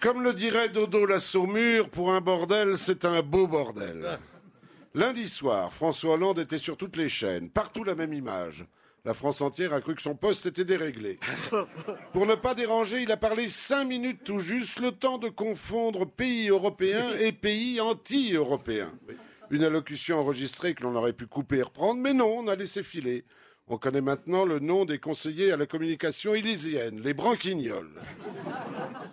Comme le dirait Dodo la Saumure, pour un bordel, c'est un beau bordel. Lundi soir, François Hollande était sur toutes les chaînes, partout la même image. La France entière a cru que son poste était déréglé. Pour ne pas déranger, il a parlé cinq minutes tout juste, le temps de confondre pays européens et pays anti-européens. Une allocution enregistrée que l'on aurait pu couper et reprendre, mais non, on a laissé filer. On connaît maintenant le nom des conseillers à la communication élyséenne, les branquignols.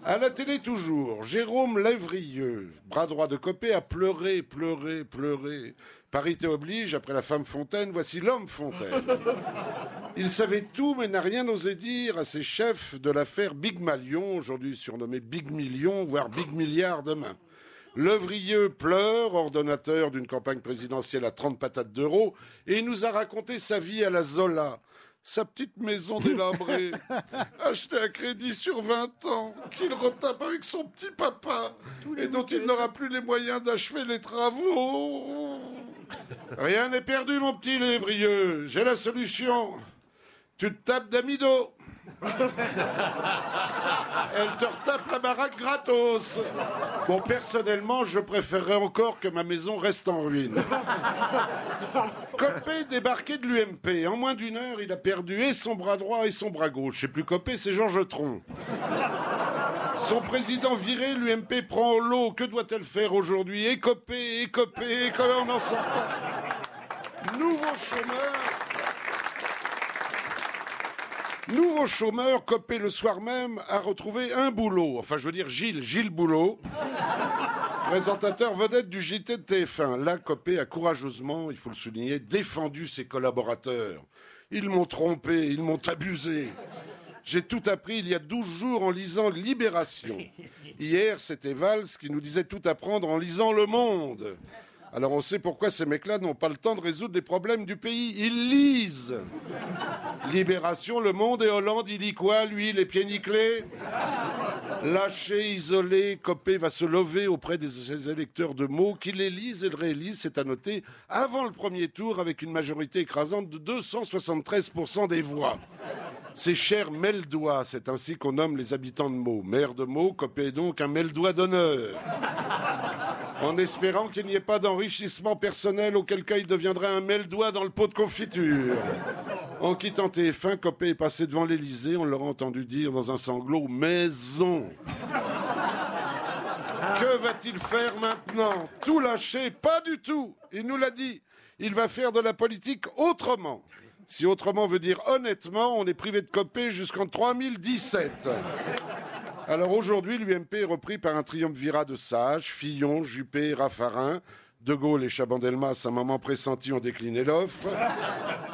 À la télé toujours, Jérôme Lévrieux, bras droit de Copé, a pleuré, pleuré, pleuré. Parité oblige, après la femme Fontaine, voici l'homme Fontaine. Il savait tout, mais n'a rien osé dire à ses chefs de l'affaire Big Malion, aujourd'hui surnommé Big Million, voire Big Milliard demain. Levrieux pleure, ordonnateur d'une campagne présidentielle à 30 patates d'euros, et il nous a raconté sa vie à la Zola. Sa petite maison délabrée, achetée à crédit sur 20 ans, qu'il retape avec son petit papa, et dont il n'aura plus les moyens d'achever les travaux. Rien n'est perdu, mon petit Lévrieux. J'ai la solution. Tu te tapes d'amido. Elle te retape la baraque gratos. Bon, personnellement, je préférerais encore que ma maison reste en ruine. Copé débarqué de l'UMP. En moins d'une heure, il a perdu et son bras droit et son bras gauche. C'est plus Copé, c'est Georges Tron. Son président viré, l'UMP prend au lot. Que doit-elle faire aujourd'hui? Écoper, écoper, écoper, on n'en sort pas. Nouveau chômeur. Nouveau chômeur, Copé le soir même, a retrouvé un boulot. Enfin, je veux dire Gilles, Gilles Boulot. Présentateur vedette du JT de TF1. Là, Copé a courageusement, il faut le souligner, défendu ses collaborateurs. Ils m'ont trompé, ils m'ont abusé. J'ai tout appris il y a 12 jours en lisant Libération. Hier, c'était Valls qui nous disait tout apprendre en lisant Le Monde. Alors on sait pourquoi ces mecs-là n'ont pas le temps de résoudre les problèmes du pays. Ils lisent. Libération, Le Monde et Hollande, il lit quoi, lui, les pieds nickelés? Lâché, isolé, Copé va se lever auprès de ses électeurs de mots qui les lisent et le réalisent, c'est à noter, avant le premier tour avec une majorité écrasante de 273% des voix. C'est cher Meldois, c'est ainsi qu'on nomme les habitants de Meaux. Maire de Meaux, Copé est donc un Meldois d'honneur. En espérant qu'il n'y ait pas d'enrichissement personnel, auquel cas il deviendrait un Meldois dans le pot de confiture. En quittant TF1, Copé est passé devant l'Elysée, on l'aura entendu dire dans un sanglot Maison Que va-t-il faire maintenant? Tout lâcher Pas du tout Il nous l'a dit. Il va faire de la politique autrement. Si autrement veut dire honnêtement, on est privé de Copé jusqu'en 3017. Alors aujourd'hui, l'UMP est repris par un triumvirat de sages, Fillon, Juppé, Raffarin. De Gaulle et Chabandelmas, à un moment pressenti, ont décliné l'offre.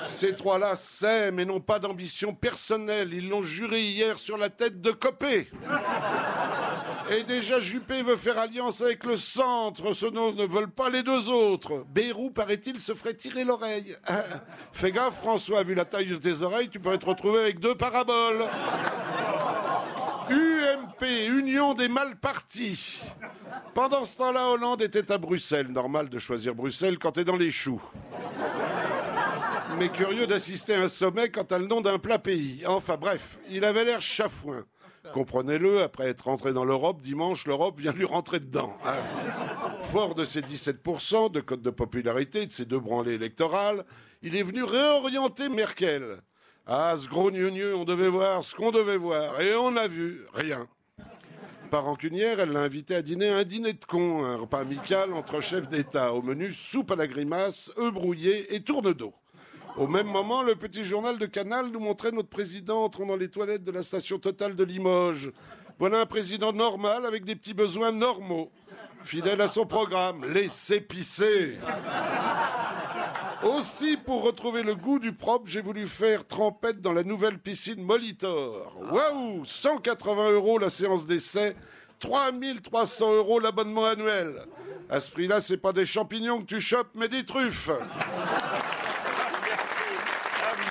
Ces trois-là s'aiment et n'ont pas d'ambition personnelle. Ils l'ont juré hier sur la tête de Copé. Et déjà, Juppé veut faire alliance avec le centre. Ce nom ne veulent pas les deux autres. Bérou, paraît-il, se ferait tirer l'oreille. Fais gaffe, François, vu la taille de tes oreilles, tu pourrais te retrouver avec deux paraboles. UMP, Union des mal partis. Pendant ce temps-là, Hollande était à Bruxelles. Normal de choisir Bruxelles quand t'es dans les choux. Mais curieux d'assister à un sommet quand t'as le nom d'un plat pays. Enfin bref, il avait l'air chafouin. Comprenez-le, après être rentré dans l'Europe, dimanche, l'Europe vient lui rentrer dedans. hein. Fort de ses 17% de cote de popularité, de ses deux branlées électorales, il est venu réorienter Merkel. Ah, ce gros gneu on devait voir ce qu'on devait voir. Et on a vu rien. Par rancunière, elle l'a invité à dîner un dîner de cons, un repas amical entre chefs d'État. Au menu, soupe à la grimace, œufs brouillés et tourne d'eau. Au même moment, le petit journal de Canal nous montrait notre président entrant dans les toilettes de la station totale de Limoges. Voilà un président normal avec des petits besoins normaux. Fidèle à son programme, laissez pisser. Aussi, pour retrouver le goût du propre, j'ai voulu faire trempette dans la nouvelle piscine Molitor. Waouh 180 euros la séance d'essai, 3300 euros l'abonnement annuel. À ce prix-là, c'est pas des champignons que tu chopes, mais des truffes.